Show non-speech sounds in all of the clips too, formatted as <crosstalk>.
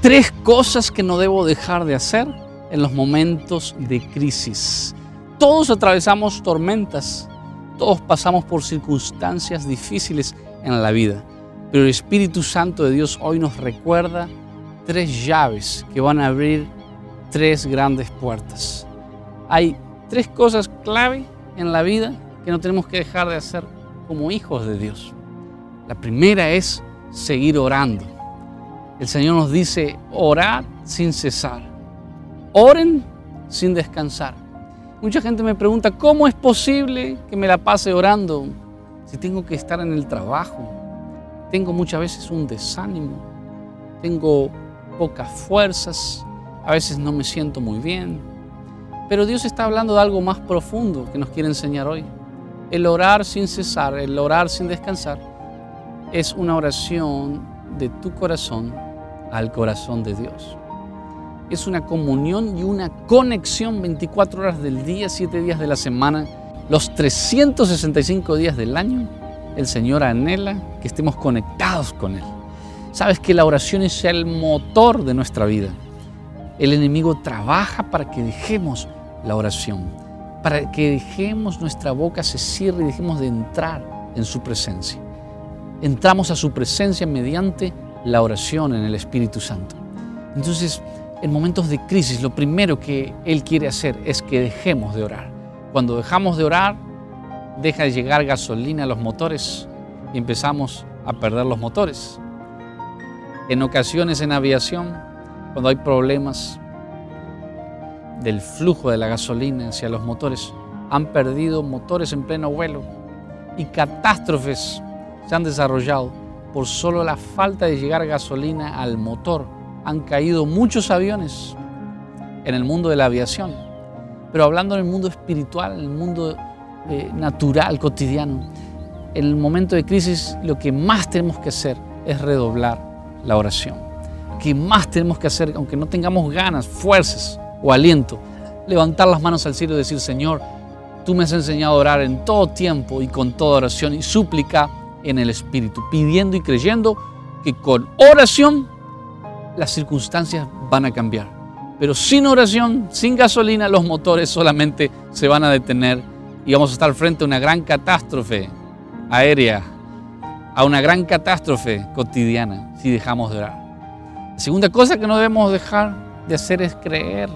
Tres cosas que no debo dejar de hacer en los momentos de crisis. Todos atravesamos tormentas, todos pasamos por circunstancias difíciles en la vida, pero el Espíritu Santo de Dios hoy nos recuerda tres llaves que van a abrir tres grandes puertas. Hay tres cosas clave en la vida que no tenemos que dejar de hacer como hijos de Dios. La primera es seguir orando. El Señor nos dice, orar sin cesar. Oren sin descansar. Mucha gente me pregunta, ¿cómo es posible que me la pase orando si tengo que estar en el trabajo? Tengo muchas veces un desánimo, tengo pocas fuerzas, a veces no me siento muy bien. Pero Dios está hablando de algo más profundo que nos quiere enseñar hoy. El orar sin cesar, el orar sin descansar, es una oración de tu corazón al corazón de Dios. Es una comunión y una conexión 24 horas del día, 7 días de la semana, los 365 días del año. El Señor anhela que estemos conectados con Él. Sabes que la oración es el motor de nuestra vida. El enemigo trabaja para que dejemos la oración, para que dejemos nuestra boca se cierre y dejemos de entrar en su presencia. Entramos a su presencia mediante la oración en el Espíritu Santo. Entonces, en momentos de crisis, lo primero que Él quiere hacer es que dejemos de orar. Cuando dejamos de orar, deja de llegar gasolina a los motores y empezamos a perder los motores. En ocasiones en aviación, cuando hay problemas del flujo de la gasolina hacia los motores, han perdido motores en pleno vuelo y catástrofes se han desarrollado por solo la falta de llegar gasolina al motor. Han caído muchos aviones en el mundo de la aviación, pero hablando en el mundo espiritual, en el mundo eh, natural, cotidiano, en el momento de crisis lo que más tenemos que hacer es redoblar la oración. Lo que más tenemos que hacer, aunque no tengamos ganas, fuerzas o aliento, levantar las manos al cielo y decir, Señor, tú me has enseñado a orar en todo tiempo y con toda oración y súplica en el Espíritu, pidiendo y creyendo que con oración las circunstancias van a cambiar. Pero sin oración, sin gasolina, los motores solamente se van a detener y vamos a estar frente a una gran catástrofe aérea, a una gran catástrofe cotidiana si dejamos de orar. La segunda cosa que no debemos dejar de hacer es creer.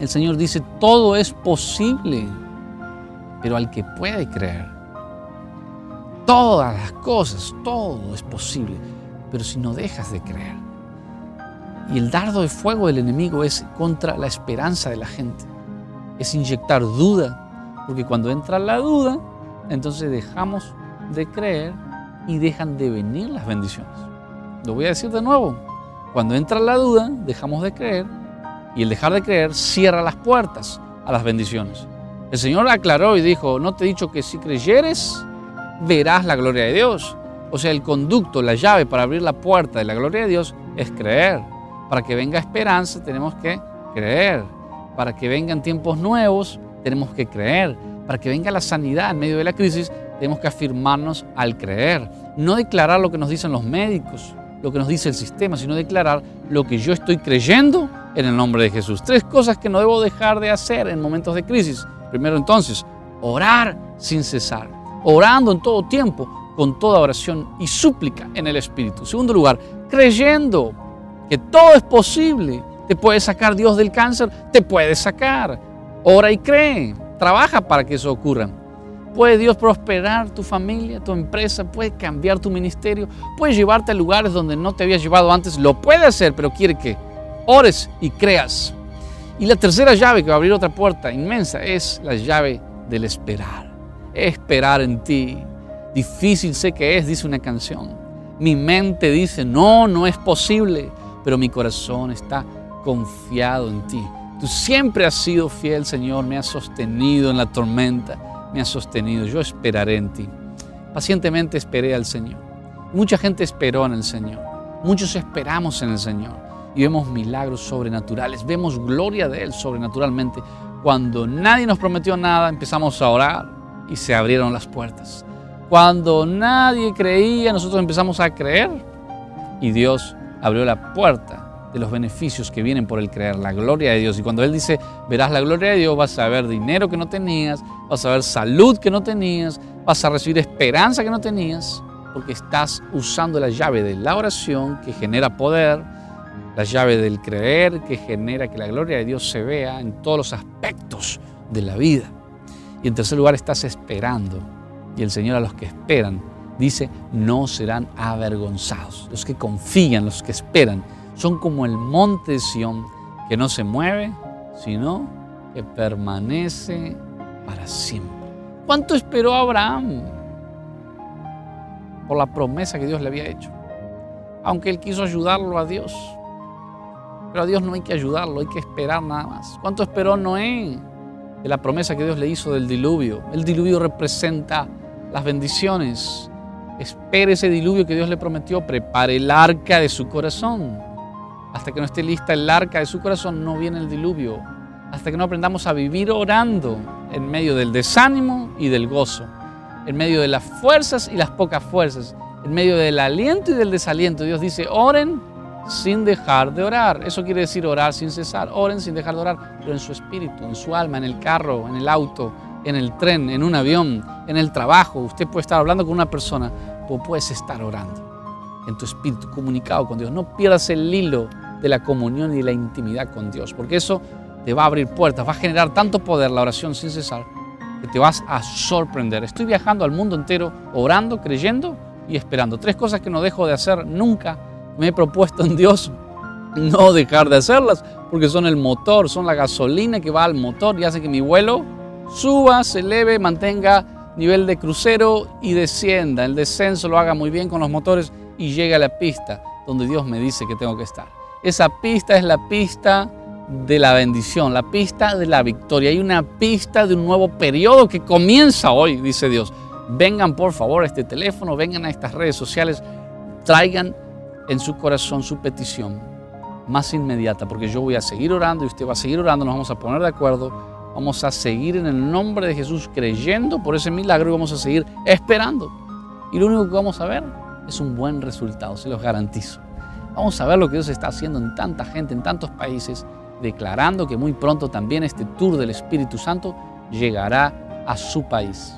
El Señor dice, todo es posible, pero al que puede creer todas las cosas, todo es posible, pero si no dejas de creer. Y el dardo de fuego del enemigo es contra la esperanza de la gente, es inyectar duda, porque cuando entra la duda, entonces dejamos de creer y dejan de venir las bendiciones. Lo voy a decir de nuevo, cuando entra la duda, dejamos de creer y el dejar de creer cierra las puertas a las bendiciones. El Señor aclaró y dijo, no te he dicho que si creyeres, verás la gloria de Dios. O sea, el conducto, la llave para abrir la puerta de la gloria de Dios es creer. Para que venga esperanza tenemos que creer. Para que vengan tiempos nuevos tenemos que creer. Para que venga la sanidad en medio de la crisis tenemos que afirmarnos al creer. No declarar lo que nos dicen los médicos, lo que nos dice el sistema, sino declarar lo que yo estoy creyendo en el nombre de Jesús. Tres cosas que no debo dejar de hacer en momentos de crisis. Primero entonces, orar sin cesar orando en todo tiempo, con toda oración y súplica en el Espíritu. Segundo lugar, creyendo que todo es posible. Te puede sacar Dios del cáncer, te puede sacar. Ora y cree, trabaja para que eso ocurra. Puede Dios prosperar tu familia, tu empresa, puede cambiar tu ministerio, puede llevarte a lugares donde no te había llevado antes. Lo puede hacer, pero quiere que ores y creas. Y la tercera llave que va a abrir otra puerta inmensa es la llave del esperar esperar en ti. Difícil sé que es, dice una canción. Mi mente dice, no, no es posible, pero mi corazón está confiado en ti. Tú siempre has sido fiel, Señor, me has sostenido en la tormenta, me has sostenido. Yo esperaré en ti. Pacientemente esperé al Señor. Mucha gente esperó en el Señor. Muchos esperamos en el Señor y vemos milagros sobrenaturales, vemos gloria de Él sobrenaturalmente. Cuando nadie nos prometió nada, empezamos a orar, y se abrieron las puertas. Cuando nadie creía, nosotros empezamos a creer y Dios abrió la puerta de los beneficios que vienen por el creer, la gloria de Dios. Y cuando Él dice, verás la gloria de Dios, vas a ver dinero que no tenías, vas a ver salud que no tenías, vas a recibir esperanza que no tenías, porque estás usando la llave de la oración que genera poder, la llave del creer que genera que la gloria de Dios se vea en todos los aspectos de la vida. Y en tercer lugar, estás esperando. Y el Señor a los que esperan dice, no serán avergonzados. Los que confían, los que esperan, son como el monte de Sión, que no se mueve, sino que permanece para siempre. ¿Cuánto esperó Abraham por la promesa que Dios le había hecho? Aunque él quiso ayudarlo a Dios. Pero a Dios no hay que ayudarlo, hay que esperar nada más. ¿Cuánto esperó Noé de la promesa que Dios le hizo del diluvio? El diluvio representa las bendiciones. Espere ese diluvio que Dios le prometió, prepare el arca de su corazón. Hasta que no esté lista el arca de su corazón, no viene el diluvio. Hasta que no aprendamos a vivir orando en medio del desánimo y del gozo, en medio de las fuerzas y las pocas fuerzas, en medio del aliento y del desaliento. Dios dice, oren sin dejar de orar. Eso quiere decir orar sin cesar. Oren sin dejar de orar, pero en su espíritu, en su alma, en el carro, en el auto, en el tren, en un avión, en el trabajo. Usted puede estar hablando con una persona, o puedes estar orando en tu espíritu, comunicado con Dios. No pierdas el hilo de la comunión y la intimidad con Dios, porque eso te va a abrir puertas, va a generar tanto poder la oración sin cesar, que te vas a sorprender. Estoy viajando al mundo entero orando, creyendo y esperando. Tres cosas que no dejo de hacer nunca. Me he propuesto en Dios no dejar de hacerlas, porque son el motor, son la gasolina que va al motor y hace que mi vuelo suba, se eleve, mantenga nivel de crucero y descienda. El descenso lo haga muy bien con los motores y llegue a la pista donde Dios me dice que tengo que estar. Esa pista es la pista de la bendición, la pista de la victoria. Hay una pista de un nuevo periodo que comienza hoy, dice Dios. Vengan por favor a este teléfono, vengan a estas redes sociales, traigan en su corazón su petición más inmediata, porque yo voy a seguir orando y usted va a seguir orando, nos vamos a poner de acuerdo, vamos a seguir en el nombre de Jesús creyendo por ese milagro y vamos a seguir esperando. Y lo único que vamos a ver es un buen resultado, se los garantizo. Vamos a ver lo que Dios está haciendo en tanta gente, en tantos países, declarando que muy pronto también este tour del Espíritu Santo llegará a su país.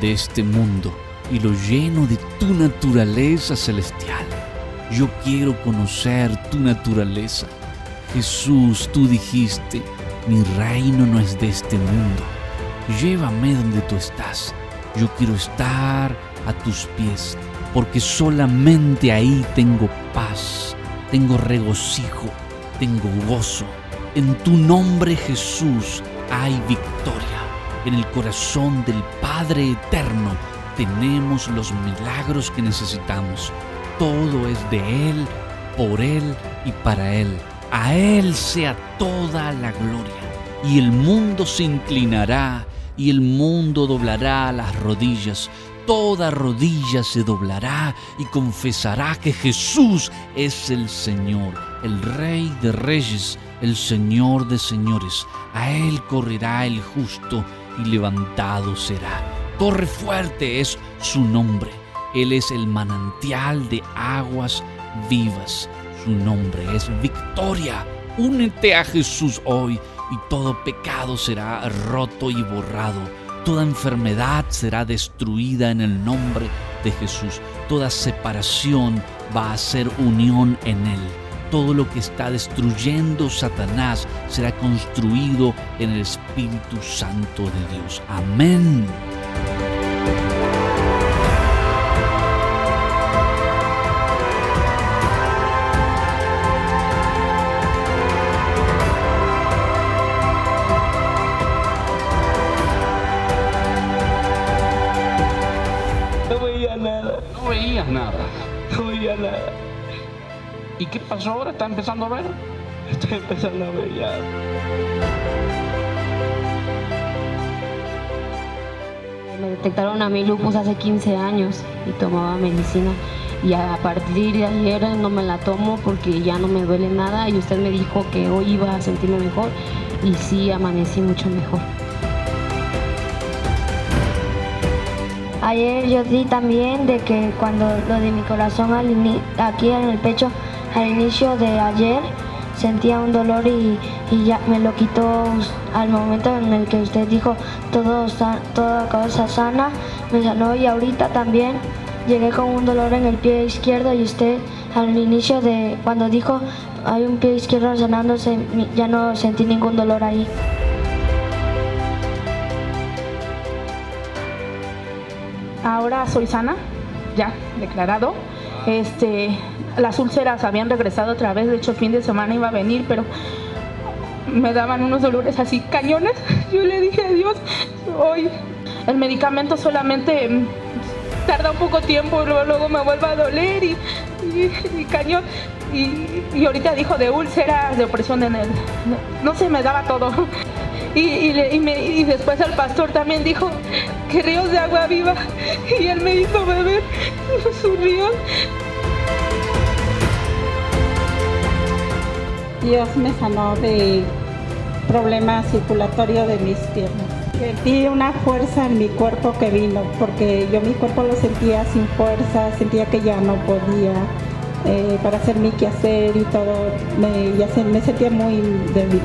de este mundo y lo lleno de tu naturaleza celestial. Yo quiero conocer tu naturaleza. Jesús, tú dijiste, mi reino no es de este mundo. Llévame donde tú estás yo quiero estar a tus pies, porque solamente ahí tengo paz, tengo regocijo, tengo gozo. En tu nombre Jesús hay victoria. En el corazón del Padre Eterno tenemos los milagros que necesitamos. Todo es de Él, por Él y para Él. A Él sea toda la gloria. Y el mundo se inclinará y el mundo doblará las rodillas. Toda rodilla se doblará y confesará que Jesús es el Señor, el Rey de Reyes, el Señor de Señores. A Él correrá el justo y levantado será. Corre fuerte es su nombre. Él es el manantial de aguas vivas. Su nombre es victoria. Únete a Jesús hoy y todo pecado será roto y borrado. Toda enfermedad será destruida en el nombre de Jesús. Toda separación va a ser unión en Él. Todo lo que está destruyendo Satanás será construido en el Espíritu Santo de Dios. Amén. ¿Y qué pasó ahora? ¿Está empezando a ver? <laughs> Estoy empezando a ver ya. Me detectaron a mí lupus hace 15 años y tomaba medicina. Y a partir de ayer no me la tomo porque ya no me duele nada y usted me dijo que hoy iba a sentirme mejor y sí amanecí mucho mejor. Ayer yo di también de que cuando lo de mi corazón aquí en el pecho al inicio de ayer sentía un dolor y, ya me lo quitó al momento en el que usted dijo todo sa- toda cosa sana, me sanó y ahorita también llegué con un dolor en el pie izquierdo y usted al inicio de cuando dijo hay un pie izquierdo sanándose ya no sentí ningún dolor ahí. Ahora soy sana, ya declarado. Este, las úlceras habían regresado otra vez, de hecho el fin de semana iba a venir, pero me daban unos dolores así cañones. <laughs> Yo le dije a Dios, hoy el medicamento solamente tarda un poco tiempo, luego, luego me vuelve a doler y, y- y cañón. Y, y ahorita dijo de úlceras, de opresión en el... No se me daba todo. Y, y y me- y después el pastor también dijo que ríos de agua viva y él me hizo beber <laughs> sus ríos. Dios me sanó de problemas circulatorios de mis piernas. Sentí una fuerza en mi cuerpo que vino, porque yo mi cuerpo lo sentía sin fuerza, sentía que ya no podía eh, para hacer mi quehacer y todo, me, me sentía muy débil.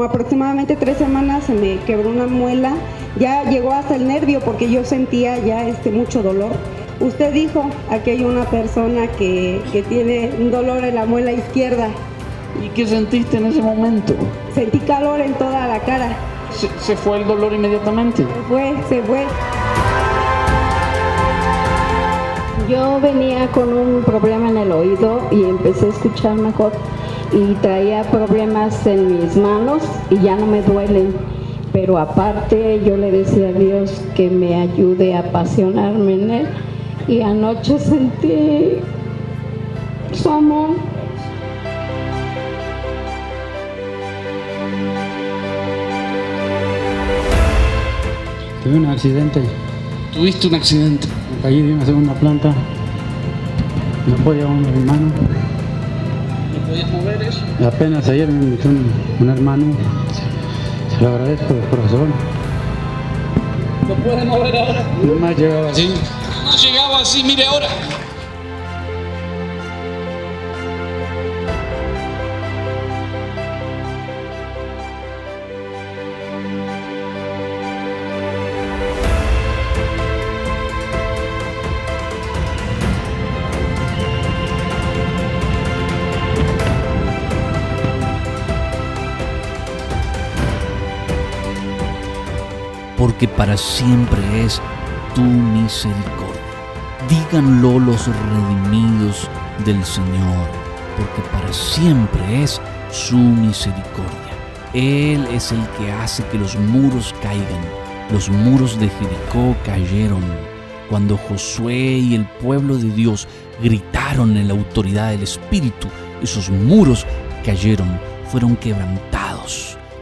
Como aproximadamente tres semanas se me quebró una muela, ya llegó hasta el nervio porque yo sentía ya este mucho dolor. Usted dijo, aquí hay una persona que, que tiene un dolor en la muela izquierda. ¿Y qué sentiste en ese momento? Sentí calor en toda la cara. ¿Se, se fue el dolor inmediatamente? Se fue, se fue. Yo venía con un problema en el oído y empecé a escuchar mejor y traía problemas en mis manos y ya no me duelen. Pero aparte yo le decía a Dios que me ayude a apasionarme en Él y anoche sentí su amor. Tuve un accidente, ¿Tuviste un accidente? me caí de una segunda planta, no podía mover mi mano. Y apenas ayer me invitó un, un hermano, se lo agradezco de corazón. ¿Lo puedes mover ahora? No me ha llegado así. No llegaba así, mire ahora. Porque para siempre es tu misericordia. Díganlo los redimidos del Señor, porque para siempre es su misericordia. Él es el que hace que los muros caigan. Los muros de Jericó cayeron cuando Josué y el pueblo de Dios gritaron en la autoridad del Espíritu. Esos muros cayeron, fueron quebrantados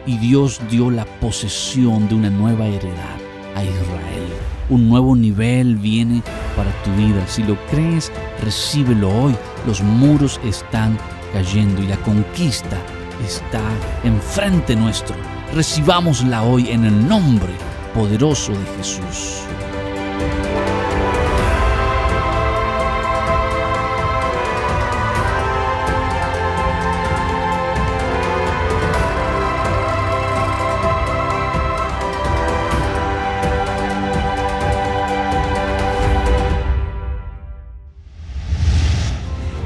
y Dios dio la posesión de una nueva heredad a Israel. Un nuevo nivel viene para tu vida. Si lo crees, recíbelo hoy. Los muros están cayendo y la conquista está enfrente nuestro. Recibámosla hoy en el nombre poderoso de Jesús.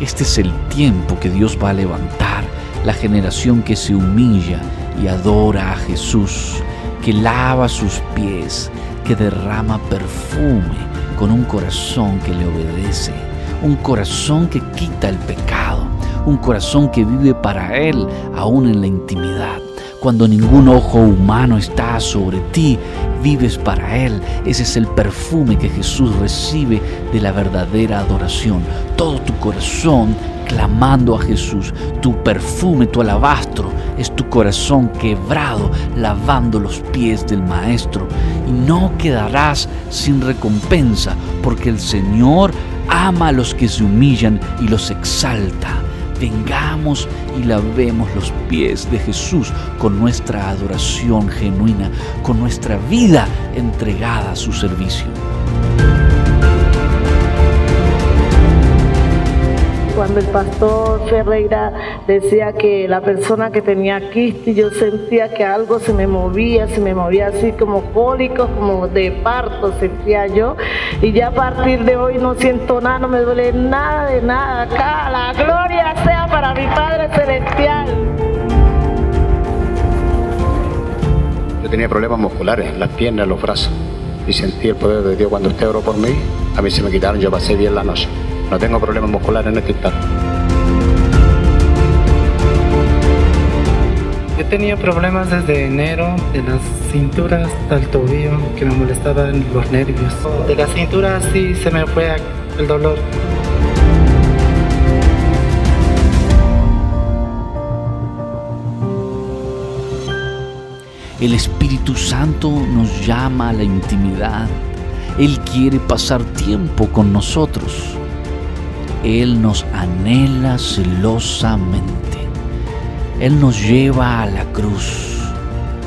Este es el tiempo que Dios va a levantar, la generación que se humilla y adora a Jesús, que lava sus pies, que derrama perfume con un corazón que le obedece, un corazón que quita el pecado, un corazón que vive para Él aún en la intimidad. Cuando ningún ojo humano está sobre ti, vives para Él. Ese es el perfume que Jesús recibe de la verdadera adoración. Todo tu corazón clamando a Jesús. Tu perfume, tu alabastro, es tu corazón quebrado, lavando los pies del Maestro. Y no quedarás sin recompensa, porque el Señor ama a los que se humillan y los exalta vengamos y lavemos los pies de Jesús con nuestra adoración genuina, con nuestra vida entregada a su servicio. Cuando el pastor Ferreira decía que la persona que tenía quiste, yo sentía que algo se me movía, se me movía así como cólicos, como de parto sentía yo. Y ya a partir de hoy no siento nada, no me duele nada de nada. Acá la gloria sea para mi Padre Celestial. Yo tenía problemas musculares, las piernas, los brazos. Y sentí el poder de Dios cuando usted oró por mí. A mí se me quitaron, yo pasé bien la noche. No tengo problemas musculares en este instante. Yo tenía problemas desde enero, de las cinturas hasta el tobillo, que me molestaban los nervios. De la cintura sí se me fue el dolor. El Espíritu Santo nos llama a la intimidad. Él quiere pasar tiempo con nosotros. Él nos anhela celosamente. Él nos lleva a la cruz.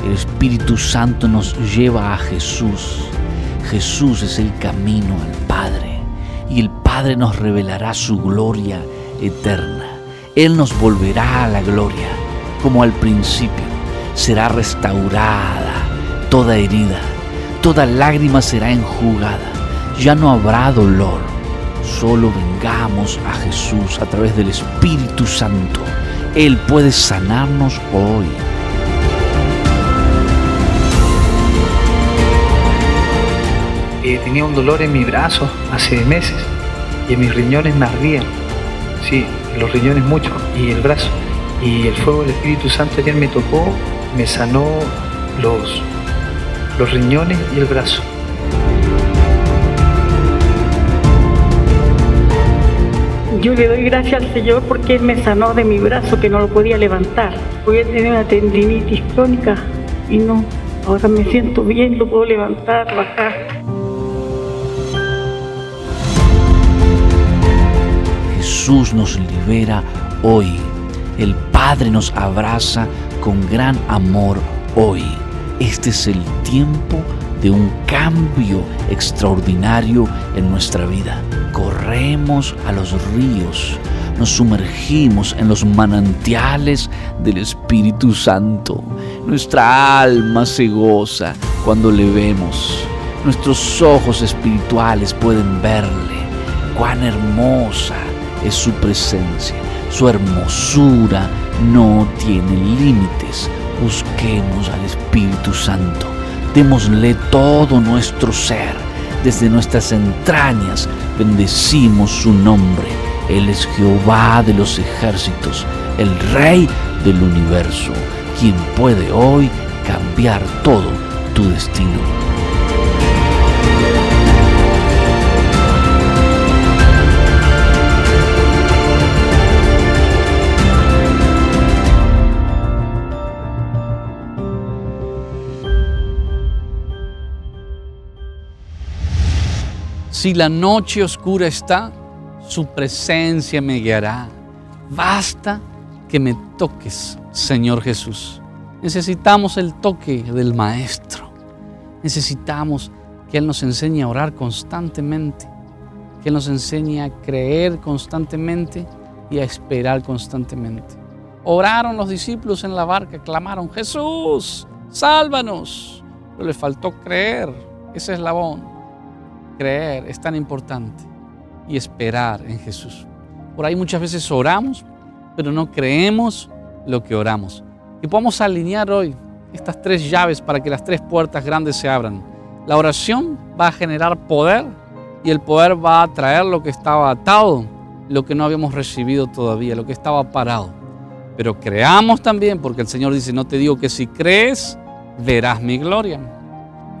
El Espíritu Santo nos lleva a Jesús. Jesús es el camino al Padre y el Padre nos revelará su gloria eterna. Él nos volverá a la gloria como al principio. Será restaurada toda herida, toda lágrima será enjugada. Ya no habrá dolor. Solo vengamos a Jesús a través del Espíritu Santo. Él puede sanarnos hoy. Eh, tenía un dolor en mi brazo hace meses y en mis riñones me ardían. Sí, los riñones mucho y el brazo. Y el fuego del Espíritu Santo ayer me tocó, me sanó los, los riñones y el brazo. Yo le doy gracias al Señor porque Él me sanó de mi brazo que no lo podía levantar. Porque tenía una tendinitis crónica y no, ahora me siento bien, lo puedo levantar, bajar. Jesús nos libera hoy. El Padre nos abraza con gran amor hoy. Este es el tiempo de un cambio extraordinario en nuestra vida. Corremos a los ríos, nos sumergimos en los manantiales del Espíritu Santo. Nuestra alma se goza cuando le vemos. Nuestros ojos espirituales pueden verle. Cuán hermosa es su presencia. Su hermosura no tiene límites. Busquemos al Espíritu Santo. Démosle todo nuestro ser. Desde nuestras entrañas bendecimos su nombre. Él es Jehová de los ejércitos, el Rey del universo, quien puede hoy cambiar todo tu destino. Si la noche oscura está, su presencia me guiará. Basta que me toques, Señor Jesús. Necesitamos el toque del Maestro. Necesitamos que Él nos enseñe a orar constantemente, que Él nos enseñe a creer constantemente y a esperar constantemente. Oraron los discípulos en la barca, clamaron, Jesús, sálvanos. Pero les faltó creer, ese eslabón. Creer es tan importante y esperar en Jesús. Por ahí muchas veces oramos, pero no creemos lo que oramos. Y podemos alinear hoy estas tres llaves para que las tres puertas grandes se abran. La oración va a generar poder y el poder va a traer lo que estaba atado, lo que no habíamos recibido todavía, lo que estaba parado. Pero creamos también, porque el Señor dice, no te digo que si crees, verás mi gloria.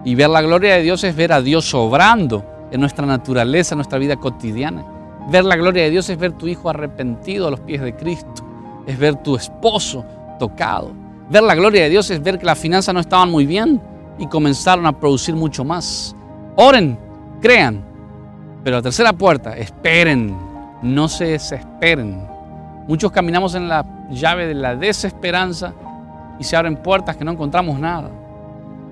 Y ver la gloria de Dios es ver a Dios obrando en nuestra naturaleza, en nuestra vida cotidiana. Ver la gloria de Dios es ver tu hijo arrepentido a los pies de Cristo. Es ver tu esposo tocado. Ver la gloria de Dios es ver que las finanzas no estaban muy bien y comenzaron a producir mucho más. Oren, crean. Pero la tercera puerta, esperen, no se desesperen. Muchos caminamos en la llave de la desesperanza y se abren puertas que no encontramos nada.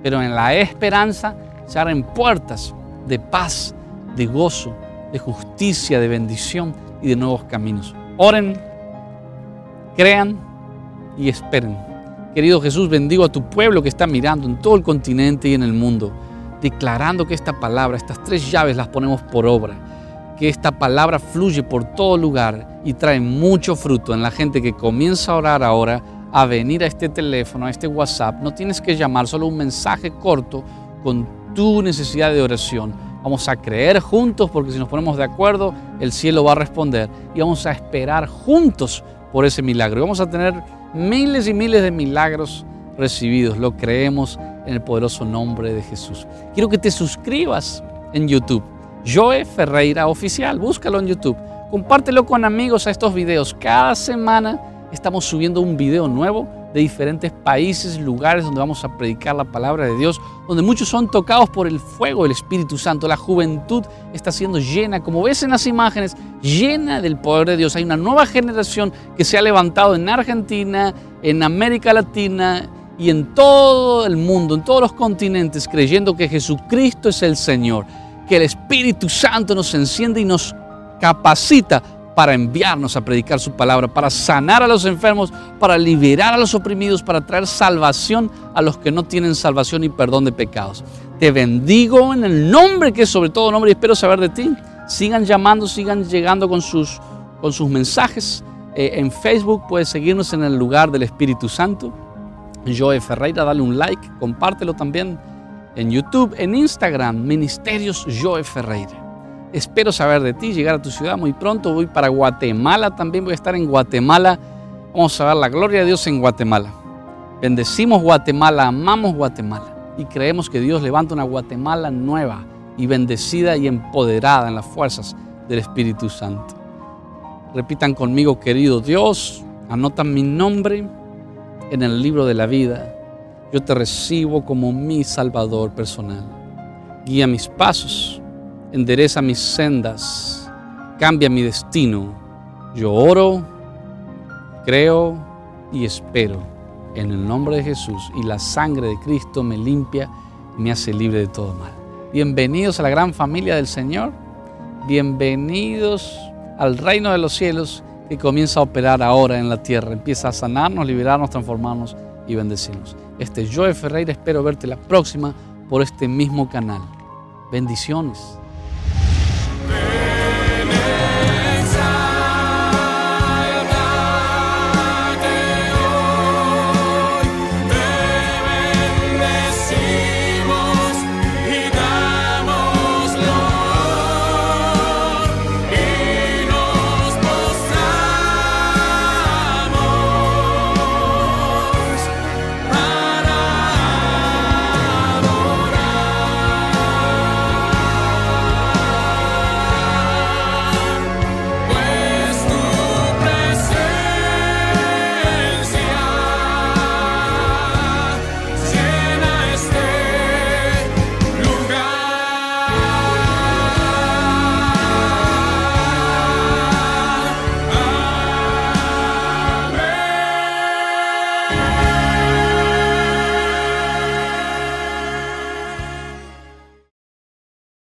Pero en la esperanza se abren puertas de paz, de gozo, de justicia, de bendición y de nuevos caminos. Oren, crean y esperen. Querido Jesús, bendigo a tu pueblo que está mirando en todo el continente y en el mundo, declarando que esta palabra, estas tres llaves las ponemos por obra, que esta palabra fluye por todo lugar y trae mucho fruto en la gente que comienza a orar ahora, a venir a este teléfono, a este WhatsApp. No tienes que llamar, solo un mensaje corto con tu necesidad de oración Vamos a creer juntos porque si nos ponemos de acuerdo, el cielo va a responder y vamos a esperar juntos por ese milagro. Y vamos a tener miles y miles de milagros recibidos. Lo creemos en el poderoso nombre de Jesús. Quiero que te suscribas en YouTube. Joe Ferreira Oficial, búscalo en YouTube. Compártelo con amigos a estos videos. Cada semana estamos subiendo un video nuevo de diferentes países, lugares donde vamos a predicar la palabra de Dios, donde muchos son tocados por el fuego del Espíritu Santo. La juventud está siendo llena, como ves en las imágenes, llena del poder de Dios. Hay una nueva generación que se ha levantado en Argentina, en América Latina y en todo el mundo, en todos los continentes, creyendo que Jesucristo es el Señor, que el Espíritu Santo nos enciende y nos capacita para enviarnos a predicar su palabra, para sanar a los enfermos, para liberar a los oprimidos, para traer salvación a los que no tienen salvación y perdón de pecados. Te bendigo en el nombre que es sobre todo nombre y espero saber de ti. Sigan llamando, sigan llegando con sus, con sus mensajes. Eh, en Facebook puedes seguirnos en el lugar del Espíritu Santo. Joe Ferreira, dale un like, compártelo también en YouTube, en Instagram, Ministerios Joe Ferreira. Espero saber de ti, llegar a tu ciudad muy pronto. Voy para Guatemala también, voy a estar en Guatemala. Vamos a ver la gloria de Dios en Guatemala. Bendecimos Guatemala, amamos Guatemala y creemos que Dios levanta una Guatemala nueva y bendecida y empoderada en las fuerzas del Espíritu Santo. Repitan conmigo, querido Dios, anotan mi nombre en el libro de la vida. Yo te recibo como mi Salvador personal. Guía mis pasos endereza mis sendas, cambia mi destino. Yo oro, creo y espero en el nombre de Jesús y la sangre de Cristo me limpia y me hace libre de todo mal. Bienvenidos a la gran familia del Señor. Bienvenidos al reino de los cielos que comienza a operar ahora en la tierra. Empieza a sanarnos, liberarnos, transformarnos y bendecirnos. Este es Joe Ferreira. Espero verte la próxima por este mismo canal. Bendiciones.